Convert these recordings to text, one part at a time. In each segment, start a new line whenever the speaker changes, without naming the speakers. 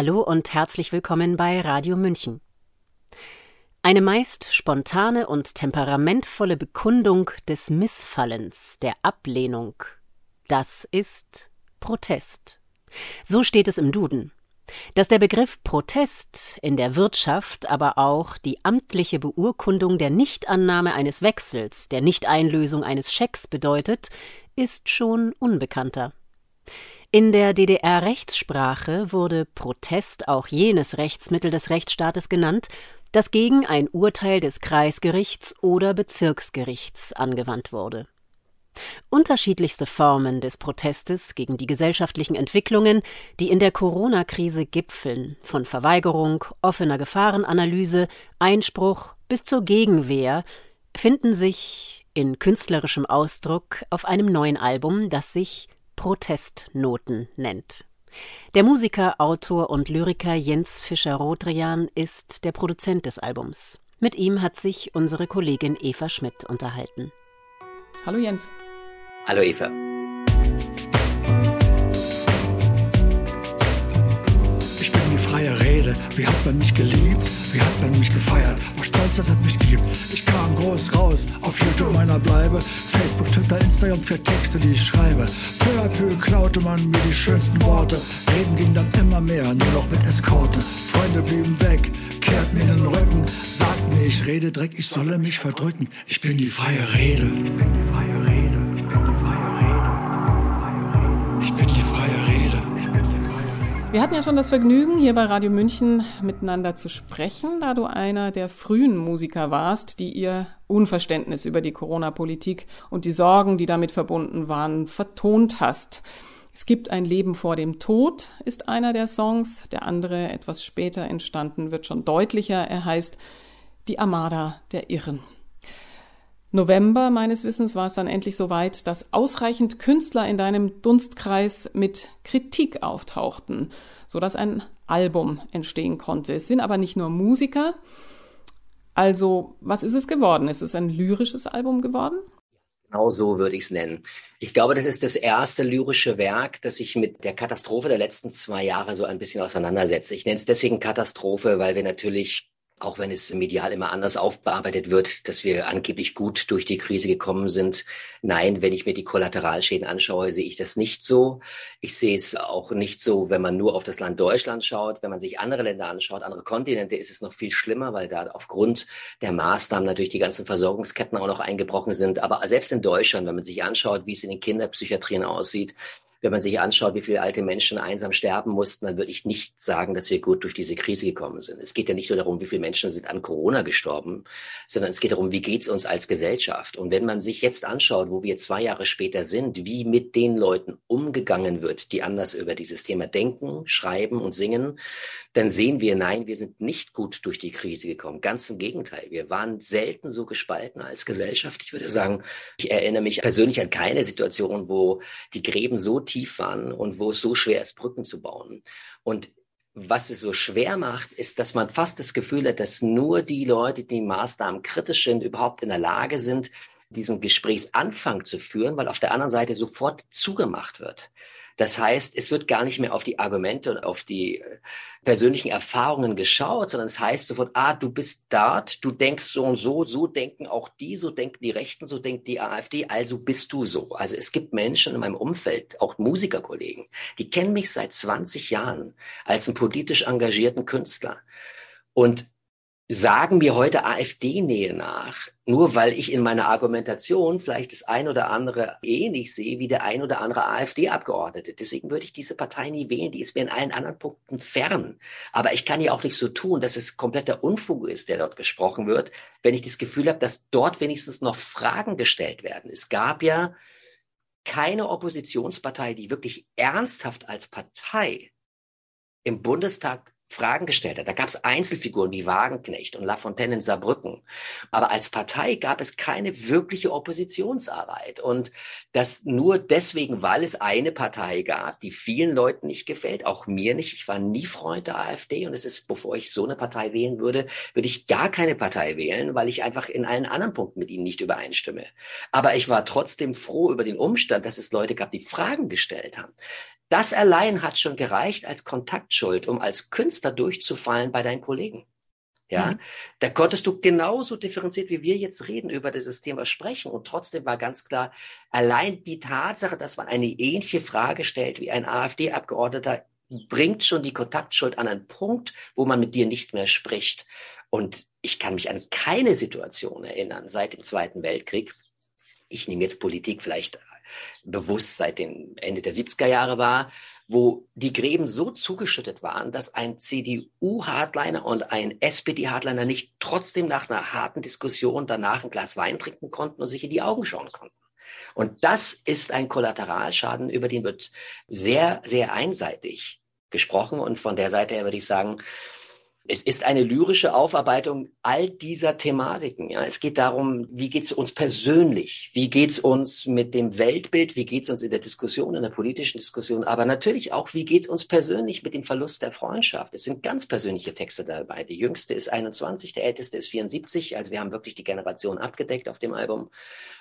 Hallo und herzlich willkommen bei Radio München. Eine meist spontane und temperamentvolle Bekundung des Missfallens, der Ablehnung, das ist Protest. So steht es im Duden. Dass der Begriff Protest in der Wirtschaft aber auch die amtliche Beurkundung der Nichtannahme eines Wechsels, der Nichteinlösung eines Schecks bedeutet, ist schon unbekannter. In der DDR-Rechtssprache wurde Protest auch jenes Rechtsmittel des Rechtsstaates genannt, das gegen ein Urteil des Kreisgerichts oder Bezirksgerichts angewandt wurde. Unterschiedlichste Formen des Protestes gegen die gesellschaftlichen Entwicklungen, die in der Corona-Krise gipfeln, von Verweigerung, offener Gefahrenanalyse, Einspruch bis zur Gegenwehr, finden sich in künstlerischem Ausdruck auf einem neuen Album, das sich Protestnoten nennt. Der Musiker, Autor und Lyriker Jens Fischer-Rodrian ist der Produzent des Albums. Mit ihm hat sich unsere Kollegin Eva Schmidt unterhalten.
Hallo Jens.
Hallo Eva.
Ich bin die freie Rede. Wie hat man mich geliebt? Wie hat man mich gefeiert? War stolz, dass es mich gibt. Ich kam groß raus, auf YouTube meiner Bleibe. Facebook, Twitter, Instagram für Texte, die ich schreibe. Peu à peu klaute man mir die schönsten Worte. Reden ging dann immer mehr, nur noch mit Eskorte. Freunde blieben weg, kehrt mir den Rücken. Sagt mir, ich rede Dreck, ich solle mich verdrücken. Ich bin die freie Rede.
Wir hatten ja schon das Vergnügen, hier bei Radio München miteinander zu sprechen, da du einer der frühen Musiker warst, die ihr Unverständnis über die Corona-Politik und die Sorgen, die damit verbunden waren, vertont hast. Es gibt ein Leben vor dem Tod, ist einer der Songs. Der andere, etwas später entstanden, wird schon deutlicher. Er heißt Die Armada der Irren. November meines Wissens war es dann endlich soweit, dass ausreichend Künstler in deinem Dunstkreis mit Kritik auftauchten, so dass ein Album entstehen konnte. Es sind aber nicht nur Musiker. Also, was ist es geworden? Ist es ein lyrisches Album geworden?
Genau so würde ich es nennen. Ich glaube, das ist das erste lyrische Werk, das sich mit der Katastrophe der letzten zwei Jahre so ein bisschen auseinandersetzt. Ich nenne es deswegen Katastrophe, weil wir natürlich auch wenn es medial immer anders aufbearbeitet wird, dass wir angeblich gut durch die Krise gekommen sind. Nein, wenn ich mir die Kollateralschäden anschaue, sehe ich das nicht so. Ich sehe es auch nicht so, wenn man nur auf das Land Deutschland schaut. Wenn man sich andere Länder anschaut, andere Kontinente, ist es noch viel schlimmer, weil da aufgrund der Maßnahmen natürlich die ganzen Versorgungsketten auch noch eingebrochen sind. Aber selbst in Deutschland, wenn man sich anschaut, wie es in den Kinderpsychiatrien aussieht, wenn man sich anschaut, wie viele alte Menschen einsam sterben mussten, dann würde ich nicht sagen, dass wir gut durch diese Krise gekommen sind. Es geht ja nicht nur darum, wie viele Menschen sind an Corona gestorben, sondern es geht darum, wie geht es uns als Gesellschaft. Und wenn man sich jetzt anschaut, wo wir zwei Jahre später sind, wie mit den Leuten umgegangen wird, die anders über dieses Thema denken, schreiben und singen, dann sehen wir, nein, wir sind nicht gut durch die Krise gekommen. Ganz im Gegenteil. Wir waren selten so gespalten als Gesellschaft. Ich würde sagen, ich erinnere mich persönlich an keine Situation, wo die Gräben so tief waren und wo es so schwer ist, Brücken zu bauen. Und was es so schwer macht, ist, dass man fast das Gefühl hat, dass nur die Leute, die Maßnahmen kritisch sind, überhaupt in der Lage sind, diesen Gesprächsanfang zu führen, weil auf der anderen Seite sofort zugemacht wird. Das heißt, es wird gar nicht mehr auf die Argumente und auf die äh, persönlichen Erfahrungen geschaut, sondern es heißt sofort, ah, du bist dort, du denkst so und so, so denken auch die, so denken die Rechten, so denkt die AfD, also bist du so. Also es gibt Menschen in meinem Umfeld, auch Musikerkollegen, die kennen mich seit 20 Jahren als einen politisch engagierten Künstler. Und sagen mir heute AfD-Nähe nach, nur weil ich in meiner Argumentation vielleicht das ein oder andere ähnlich sehe wie der ein oder andere AfD-Abgeordnete. Deswegen würde ich diese Partei nie wählen, die ist mir in allen anderen Punkten fern. Aber ich kann ja auch nicht so tun, dass es kompletter Unfug ist, der dort gesprochen wird, wenn ich das Gefühl habe, dass dort wenigstens noch Fragen gestellt werden. Es gab ja keine Oppositionspartei, die wirklich ernsthaft als Partei im Bundestag Fragen gestellt hat. Da gab es Einzelfiguren wie Wagenknecht und Lafontaine in Saarbrücken. Aber als Partei gab es keine wirkliche Oppositionsarbeit. Und das nur deswegen, weil es eine Partei gab, die vielen Leuten nicht gefällt, auch mir nicht. Ich war nie Freund der AfD und es ist, bevor ich so eine Partei wählen würde, würde ich gar keine Partei wählen, weil ich einfach in allen anderen Punkten mit ihnen nicht übereinstimme. Aber ich war trotzdem froh über den Umstand, dass es Leute gab, die Fragen gestellt haben. Das allein hat schon gereicht als Kontaktschuld, um als Künstler durchzufallen bei deinen Kollegen. Ja, mhm. da konntest du genauso differenziert, wie wir jetzt reden, über dieses Thema sprechen. Und trotzdem war ganz klar, allein die Tatsache, dass man eine ähnliche Frage stellt wie ein AfD-Abgeordneter, bringt schon die Kontaktschuld an einen Punkt, wo man mit dir nicht mehr spricht. Und ich kann mich an keine Situation erinnern seit dem Zweiten Weltkrieg. Ich nehme jetzt Politik vielleicht bewusst seit dem Ende der 70er Jahre war, wo die Gräben so zugeschüttet waren, dass ein CDU-Hardliner und ein SPD-Hardliner nicht trotzdem nach einer harten Diskussion danach ein Glas Wein trinken konnten und sich in die Augen schauen konnten. Und das ist ein Kollateralschaden, über den wird sehr, sehr einseitig gesprochen. Und von der Seite her würde ich sagen, es ist eine lyrische Aufarbeitung all dieser Thematiken. Ja. Es geht darum, wie geht es uns persönlich? Wie geht es uns mit dem Weltbild? Wie geht es uns in der Diskussion, in der politischen Diskussion? Aber natürlich auch, wie geht es uns persönlich mit dem Verlust der Freundschaft? Es sind ganz persönliche Texte dabei. Die jüngste ist 21, der älteste ist 74. Also wir haben wirklich die Generation abgedeckt auf dem Album.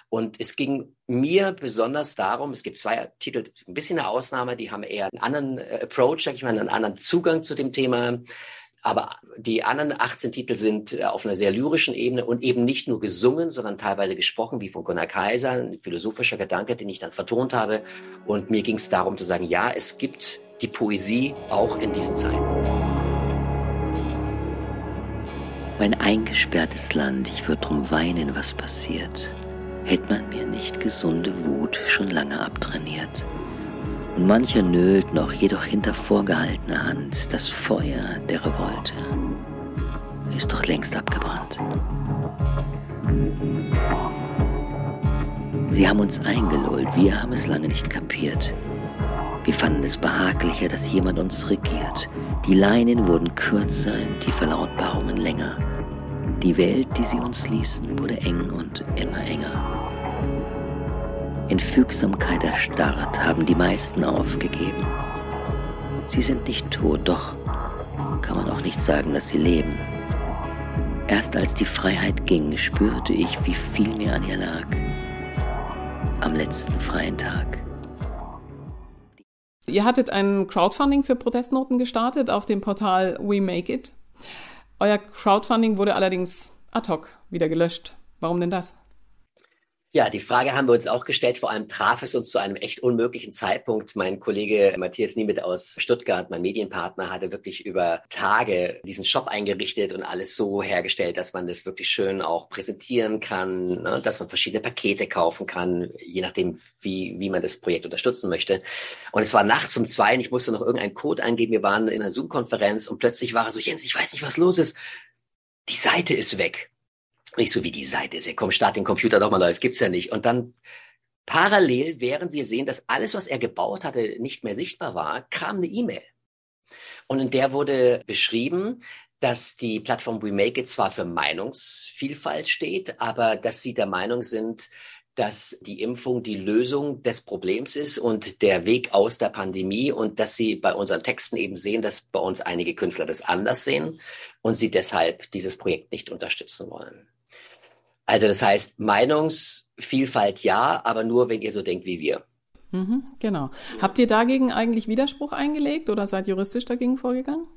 Und es ging mir besonders darum, es gibt zwei Titel, ein bisschen eine Ausnahme, die haben eher einen anderen äh, Approach, sag ich mal, einen anderen Zugang zu dem Thema. Aber die anderen 18 Titel sind äh, auf einer sehr lyrischen Ebene und eben nicht nur gesungen, sondern teilweise gesprochen, wie von Gunnar Kaiser, ein philosophischer Gedanke, den ich dann vertont habe. Und mir ging es darum zu sagen, ja, es gibt die Poesie auch in diesen Zeiten.
Mein eingesperrtes Land, ich würde drum weinen, was passiert. Hätte man mir nicht gesunde Wut schon lange abtrainiert. Und mancher nölt noch, jedoch hinter vorgehaltener Hand, das Feuer der Revolte ist doch längst abgebrannt. Sie haben uns eingelullt, wir haben es lange nicht kapiert. Wir fanden es behaglicher, dass jemand uns regiert. Die Leinen wurden kürzer, die Verlautbarungen länger. Die Welt, die sie uns ließen, wurde eng und immer enger. In Fügsamkeit erstarrt haben die meisten aufgegeben. Sie sind nicht tot, doch kann man auch nicht sagen, dass sie leben. Erst als die Freiheit ging, spürte ich, wie viel mir an ihr lag. Am letzten freien Tag.
Ihr hattet ein Crowdfunding für Protestnoten gestartet auf dem Portal We Make It. Euer Crowdfunding wurde allerdings ad hoc wieder gelöscht. Warum denn das?
Ja, die Frage haben wir uns auch gestellt. Vor allem traf es uns zu einem echt unmöglichen Zeitpunkt. Mein Kollege Matthias Niemet aus Stuttgart, mein Medienpartner, hatte wirklich über Tage diesen Shop eingerichtet und alles so hergestellt, dass man das wirklich schön auch präsentieren kann, ne? dass man verschiedene Pakete kaufen kann, je nachdem, wie, wie man das Projekt unterstützen möchte. Und es war nachts um zwei und ich musste noch irgendeinen Code eingeben. Wir waren in einer Zoom-Konferenz und plötzlich war er so, Jens, ich weiß nicht, was los ist. Die Seite ist weg. Nicht so wie die Seite ist. Komm, start den Computer doch mal neu. Das gibt's ja nicht. Und dann parallel, während wir sehen, dass alles, was er gebaut hatte, nicht mehr sichtbar war, kam eine E-Mail. Und in der wurde beschrieben, dass die Plattform We Make It zwar für Meinungsvielfalt steht, aber dass sie der Meinung sind, dass die Impfung die Lösung des Problems ist und der Weg aus der Pandemie und dass sie bei unseren Texten eben sehen, dass bei uns einige Künstler das anders sehen und sie deshalb dieses Projekt nicht unterstützen wollen. Also das heißt, Meinungsvielfalt ja, aber nur, wenn ihr so denkt wie wir.
Mhm, genau. Habt ihr dagegen eigentlich Widerspruch eingelegt oder seid juristisch dagegen vorgegangen?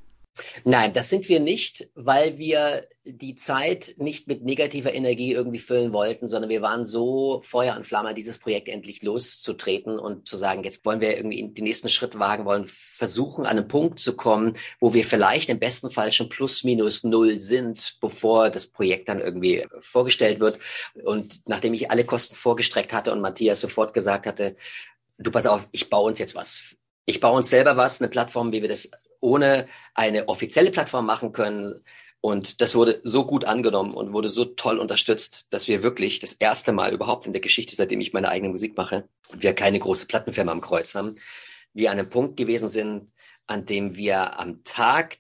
Nein, das sind wir nicht, weil wir die Zeit nicht mit negativer Energie irgendwie füllen wollten, sondern wir waren so Feuer und Flamme, dieses Projekt endlich loszutreten und zu sagen, jetzt wollen wir irgendwie den nächsten Schritt wagen, wollen versuchen, an einen Punkt zu kommen, wo wir vielleicht im besten Fall schon plus minus null sind, bevor das Projekt dann irgendwie vorgestellt wird. Und nachdem ich alle Kosten vorgestreckt hatte und Matthias sofort gesagt hatte, du pass auf, ich baue uns jetzt was. Ich baue uns selber was, eine Plattform, wie wir das ohne eine offizielle Plattform machen können. Und das wurde so gut angenommen und wurde so toll unterstützt, dass wir wirklich das erste Mal überhaupt in der Geschichte, seitdem ich meine eigene Musik mache und wir keine große Plattenfirma am Kreuz haben, wir an einem Punkt gewesen sind, an dem wir am Tag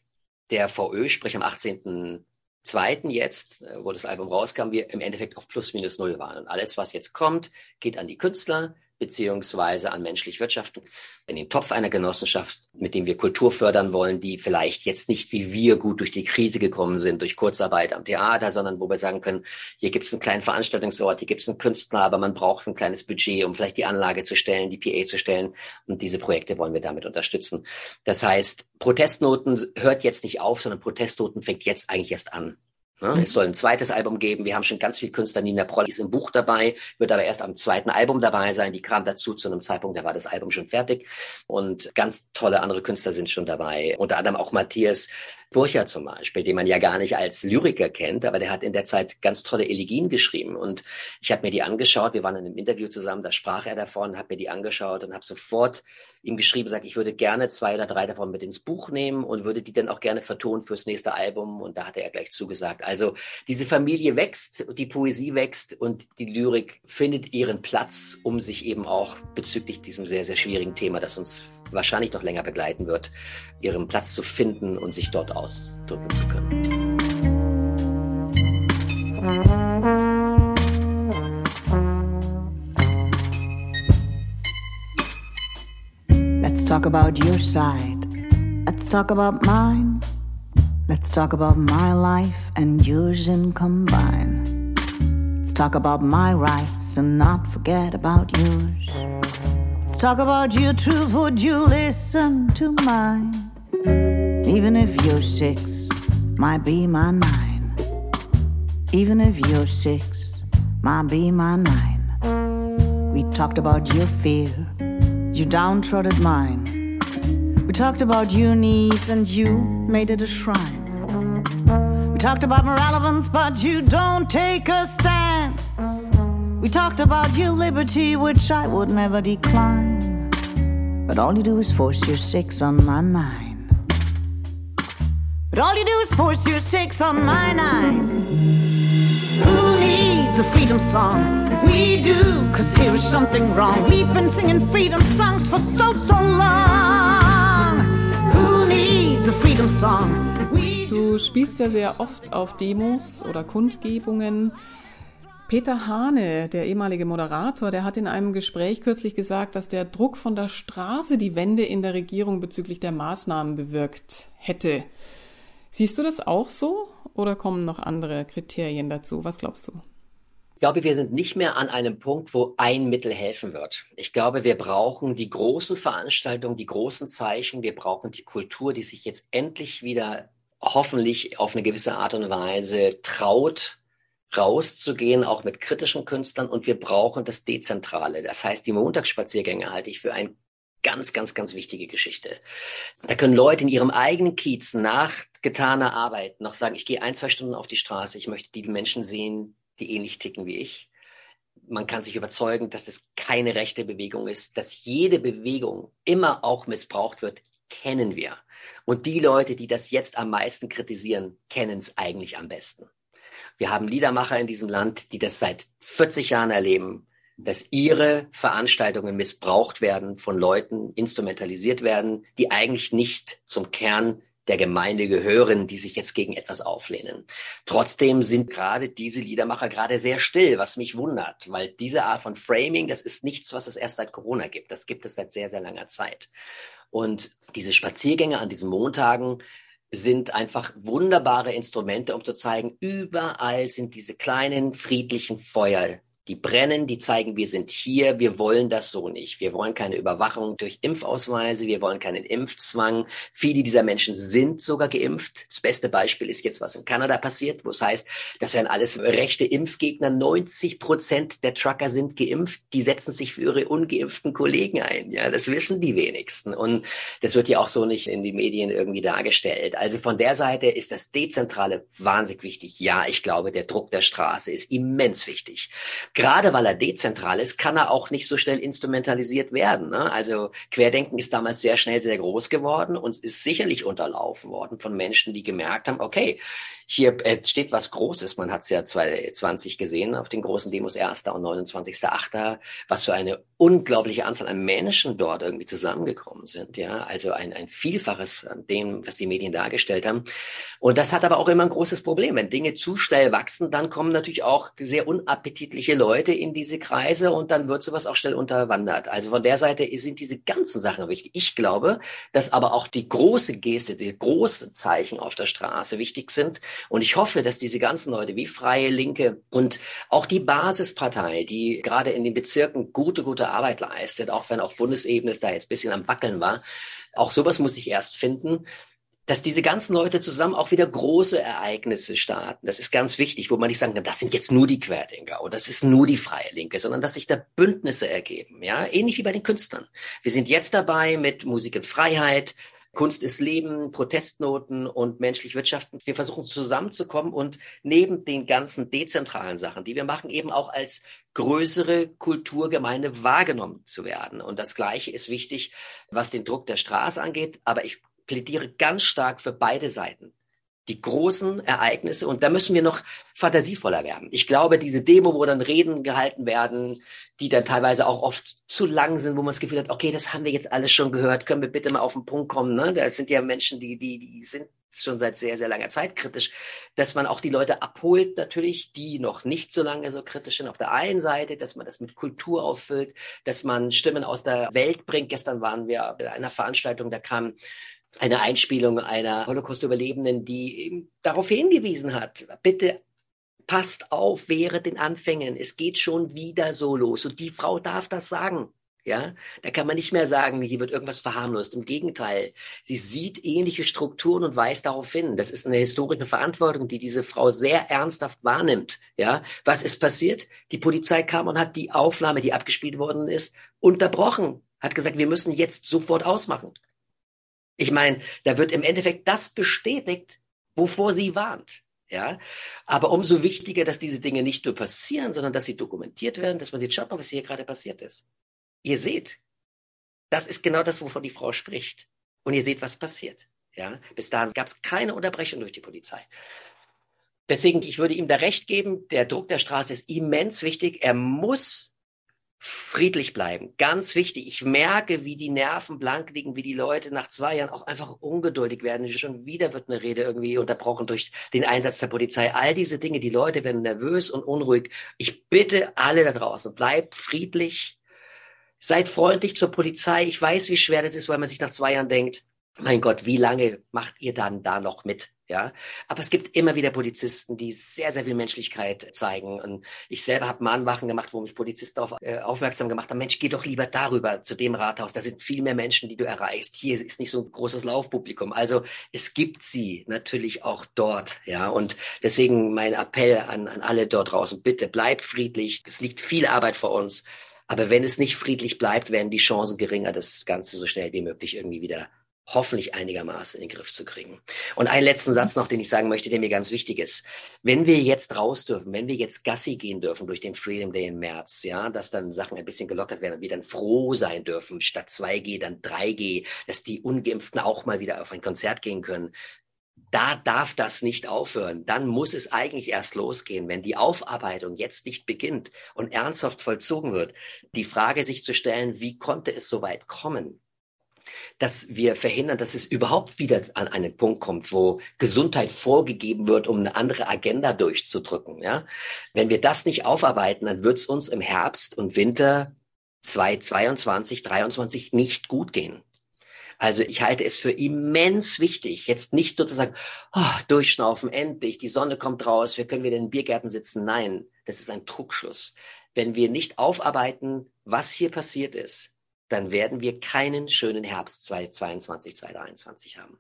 der VÖ, sprich am 18.02. jetzt, äh, wo das Album rauskam, wir im Endeffekt auf plus minus null waren. Und alles, was jetzt kommt, geht an die Künstler, beziehungsweise an menschlich Wirtschaften, in den Topf einer Genossenschaft, mit dem wir Kultur fördern wollen, die vielleicht jetzt nicht wie wir gut durch die Krise gekommen sind, durch Kurzarbeit am Theater, sondern wo wir sagen können, hier gibt es einen kleinen Veranstaltungsort, hier gibt es einen Künstler, aber man braucht ein kleines Budget, um vielleicht die Anlage zu stellen, die PA zu stellen. Und diese Projekte wollen wir damit unterstützen. Das heißt, Protestnoten hört jetzt nicht auf, sondern Protestnoten fängt jetzt eigentlich erst an. Ne? Mhm. Es soll ein zweites Album geben. Wir haben schon ganz viel Künstler. Nina Proll ist im Buch dabei, wird aber erst am zweiten Album dabei sein. Die kam dazu zu einem Zeitpunkt, da war das Album schon fertig. Und ganz tolle andere Künstler sind schon dabei. Unter anderem auch Matthias Burcher zum Beispiel, den man ja gar nicht als Lyriker kennt, aber der hat in der Zeit ganz tolle Elegien geschrieben. Und ich habe mir die angeschaut. Wir waren in einem Interview zusammen, da sprach er davon, habe mir die angeschaut und habe sofort ihm geschrieben, sagt, ich würde gerne zwei oder drei davon mit ins Buch nehmen und würde die dann auch gerne vertonen fürs nächste Album. Und da hatte er gleich zugesagt. Also diese Familie wächst, die Poesie wächst und die Lyrik findet ihren Platz, um sich eben auch bezüglich diesem sehr, sehr schwierigen Thema, das uns wahrscheinlich noch länger begleiten wird, ihren Platz zu finden und sich dort ausdrücken zu können.
Let's talk about your side. Let's talk about mine. Let's talk about my life and yours in combine. Let's talk about my rights and not forget about yours. Let's talk about your truth. Would you listen to mine? Even if your six might be my nine. Even if your six might be my nine. We talked about your fear, your downtrodden mind. We talked about your needs and you made it a shrine. We talked about relevance, but you don't take a stance. We talked about your liberty, which I would never decline. But all you do is force your six on my nine. But all you do is force your six on my nine. Who needs a freedom song? We do, cause here is something wrong. We've been singing freedom songs for so, so long. Who needs a freedom song?
Du spielst ja sehr oft auf Demos oder Kundgebungen. Peter Hane, der ehemalige Moderator, der hat in einem Gespräch kürzlich gesagt, dass der Druck von der Straße die Wende in der Regierung bezüglich der Maßnahmen bewirkt hätte. Siehst du das auch so oder kommen noch andere Kriterien dazu? Was glaubst du?
Ich glaube, wir sind nicht mehr an einem Punkt, wo ein Mittel helfen wird. Ich glaube, wir brauchen die großen Veranstaltungen, die großen Zeichen. Wir brauchen die Kultur, die sich jetzt endlich wieder hoffentlich auf eine gewisse Art und Weise traut, rauszugehen, auch mit kritischen Künstlern. Und wir brauchen das Dezentrale. Das heißt, die Montagsspaziergänge halte ich für ein ganz, ganz, ganz wichtige Geschichte. Da können Leute in ihrem eigenen Kiez nach getaner Arbeit noch sagen, ich gehe ein, zwei Stunden auf die Straße, ich möchte die Menschen sehen, die ähnlich ticken wie ich. Man kann sich überzeugen, dass das keine rechte Bewegung ist, dass jede Bewegung immer auch missbraucht wird, kennen wir. Und die Leute, die das jetzt am meisten kritisieren, kennen es eigentlich am besten. Wir haben Liedermacher in diesem Land, die das seit 40 Jahren erleben, dass ihre Veranstaltungen missbraucht werden von Leuten, instrumentalisiert werden, die eigentlich nicht zum Kern der Gemeinde gehören, die sich jetzt gegen etwas auflehnen. Trotzdem sind gerade diese Liedermacher gerade sehr still, was mich wundert, weil diese Art von Framing, das ist nichts, was es erst seit Corona gibt. Das gibt es seit sehr, sehr langer Zeit. Und diese Spaziergänge an diesen Montagen sind einfach wunderbare Instrumente, um zu zeigen, überall sind diese kleinen friedlichen Feuer, die brennen, die zeigen, wir sind hier, wir wollen das so nicht. Wir wollen keine Überwachung durch Impfausweise, wir wollen keinen Impfzwang. Viele dieser Menschen sind sogar geimpft. Das beste Beispiel ist jetzt, was in Kanada passiert, wo es heißt, das wären alles rechte Impfgegner. 90 Prozent der Trucker sind geimpft. Die setzen sich für ihre ungeimpften Kollegen ein. Ja, das wissen die wenigsten. Und das wird ja auch so nicht in die Medien irgendwie dargestellt. Also von der Seite ist das Dezentrale wahnsinnig wichtig. Ja, ich glaube, der Druck der Straße ist immens wichtig gerade weil er dezentral ist, kann er auch nicht so schnell instrumentalisiert werden. Ne? Also Querdenken ist damals sehr schnell sehr groß geworden und ist sicherlich unterlaufen worden von Menschen, die gemerkt haben, okay, hier äh, steht was Großes. Man hat es ja 2020 gesehen auf den großen Demos 1. und 29.8., was für eine unglaubliche Anzahl an Menschen dort irgendwie zusammengekommen sind. Ja, also ein, ein Vielfaches von dem, was die Medien dargestellt haben. Und das hat aber auch immer ein großes Problem. Wenn Dinge zu schnell wachsen, dann kommen natürlich auch sehr unappetitliche Leute in diese Kreise und dann wird sowas auch schnell unterwandert. Also von der Seite sind diese ganzen Sachen wichtig. Ich glaube, dass aber auch die große Geste, die großen Zeichen auf der Straße wichtig sind, und ich hoffe, dass diese ganzen Leute wie Freie Linke und auch die Basispartei, die gerade in den Bezirken gute, gute Arbeit leistet, auch wenn auf Bundesebene es da jetzt bisschen am Wackeln war, auch sowas muss ich erst finden, dass diese ganzen Leute zusammen auch wieder große Ereignisse starten. Das ist ganz wichtig, wo man nicht sagen kann, das sind jetzt nur die Querdenker oder das ist nur die Freie Linke, sondern dass sich da Bündnisse ergeben, ja, ähnlich wie bei den Künstlern. Wir sind jetzt dabei mit Musik in Freiheit, Kunst ist Leben, Protestnoten und menschlich Wirtschaften. Wir versuchen zusammenzukommen und neben den ganzen dezentralen Sachen, die wir machen, eben auch als größere Kulturgemeinde wahrgenommen zu werden. Und das Gleiche ist wichtig, was den Druck der Straße angeht. Aber ich plädiere ganz stark für beide Seiten die großen Ereignisse und da müssen wir noch fantasievoller werden. Ich glaube, diese Demo, wo dann Reden gehalten werden, die dann teilweise auch oft zu lang sind, wo man das Gefühl hat, okay, das haben wir jetzt alles schon gehört, können wir bitte mal auf den Punkt kommen. Ne? Da sind ja Menschen, die, die, die sind schon seit sehr, sehr langer Zeit kritisch, dass man auch die Leute abholt, natürlich, die noch nicht so lange so kritisch sind auf der einen Seite, dass man das mit Kultur auffüllt, dass man Stimmen aus der Welt bringt. Gestern waren wir bei einer Veranstaltung, da kam eine Einspielung einer Holocaust-Überlebenden, die eben darauf hingewiesen hat, bitte passt auf während den Anfängen, es geht schon wieder so los. Und die Frau darf das sagen. Ja, da kann man nicht mehr sagen, hier wird irgendwas verharmlost. Im Gegenteil, sie sieht ähnliche Strukturen und weist darauf hin. Das ist eine historische Verantwortung, die diese Frau sehr ernsthaft wahrnimmt. Ja, was ist passiert? Die Polizei kam und hat die Aufnahme, die abgespielt worden ist, unterbrochen. Hat gesagt, wir müssen jetzt sofort ausmachen. Ich meine, da wird im Endeffekt das bestätigt, wovor sie warnt. Ja, aber umso wichtiger, dass diese Dinge nicht nur passieren, sondern dass sie dokumentiert werden, dass man sieht, schaut mal, was hier gerade passiert ist. Ihr seht, das ist genau das, wovon die Frau spricht. Und ihr seht, was passiert. Ja, bis dahin gab es keine Unterbrechung durch die Polizei. Deswegen, ich würde ihm da recht geben, der Druck der Straße ist immens wichtig. Er muss friedlich bleiben. Ganz wichtig. Ich merke, wie die Nerven blank liegen, wie die Leute nach zwei Jahren auch einfach ungeduldig werden. Schon wieder wird eine Rede irgendwie unterbrochen durch den Einsatz der Polizei. All diese Dinge, die Leute werden nervös und unruhig. Ich bitte alle da draußen, bleibt friedlich. Seid freundlich zur Polizei. Ich weiß, wie schwer das ist, weil man sich nach zwei Jahren denkt, mein Gott, wie lange macht ihr dann da noch mit? Ja, aber es gibt immer wieder Polizisten, die sehr, sehr viel Menschlichkeit zeigen. Und ich selber habe Mahnwachen gemacht, wo mich Polizisten darauf äh, aufmerksam gemacht haben, Mensch, geh doch lieber darüber zu dem Rathaus. Da sind viel mehr Menschen, die du erreichst. Hier ist nicht so ein großes Laufpublikum. Also es gibt sie natürlich auch dort. Ja, und deswegen mein Appell an, an alle dort draußen, bitte bleibt friedlich. Es liegt viel Arbeit vor uns. Aber wenn es nicht friedlich bleibt, werden die Chancen geringer, das Ganze so schnell wie möglich irgendwie wieder hoffentlich einigermaßen in den Griff zu kriegen. Und einen letzten Satz noch, den ich sagen möchte, der mir ganz wichtig ist. Wenn wir jetzt raus dürfen, wenn wir jetzt Gassi gehen dürfen durch den Freedom Day im März, ja, dass dann Sachen ein bisschen gelockert werden und wir dann froh sein dürfen, statt 2G dann 3G, dass die Ungeimpften auch mal wieder auf ein Konzert gehen können. Da darf das nicht aufhören. Dann muss es eigentlich erst losgehen, wenn die Aufarbeitung jetzt nicht beginnt und ernsthaft vollzogen wird. Die Frage sich zu stellen, wie konnte es so weit kommen? Dass wir verhindern, dass es überhaupt wieder an einen Punkt kommt, wo Gesundheit vorgegeben wird, um eine andere Agenda durchzudrücken. Ja? Wenn wir das nicht aufarbeiten, dann wird es uns im Herbst und Winter 2022, 2023 nicht gut gehen. Also ich halte es für immens wichtig, jetzt nicht nur zu sagen, oh, durchschnaufen, endlich, die Sonne kommt raus, wir können wieder in den Biergärten sitzen. Nein, das ist ein Trugschluss. Wenn wir nicht aufarbeiten, was hier passiert ist, dann werden wir keinen schönen Herbst 2022, 2023 haben.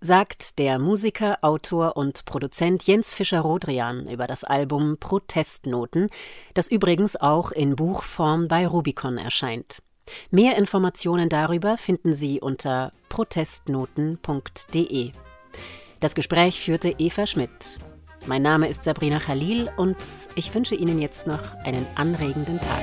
Sagt der Musiker, Autor und Produzent Jens Fischer-Rodrian über das Album Protestnoten, das übrigens auch in Buchform bei Rubicon erscheint. Mehr Informationen darüber finden Sie unter protestnoten.de. Das Gespräch führte Eva Schmidt. Mein Name ist Sabrina Khalil und ich wünsche Ihnen jetzt noch einen anregenden Tag.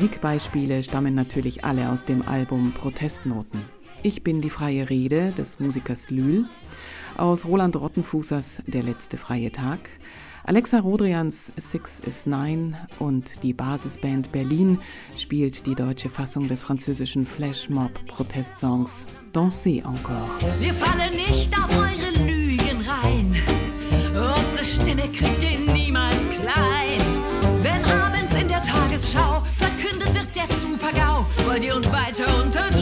Musikbeispiele stammen natürlich alle aus dem Album Protestnoten. Ich bin die freie Rede des Musikers Lühl, aus Roland Rottenfußers Der letzte freie Tag, Alexa Rodrians Six is Nine und die Basisband Berlin spielt die deutsche Fassung des französischen Flashmob-Protestsongs Dansez encore.
Wir fallen nicht auf eure Lügen rein, unsere Stimme kriegt ihr niemals klein. Wenn abends in der Tagesschau wollt ihr uns weiter unter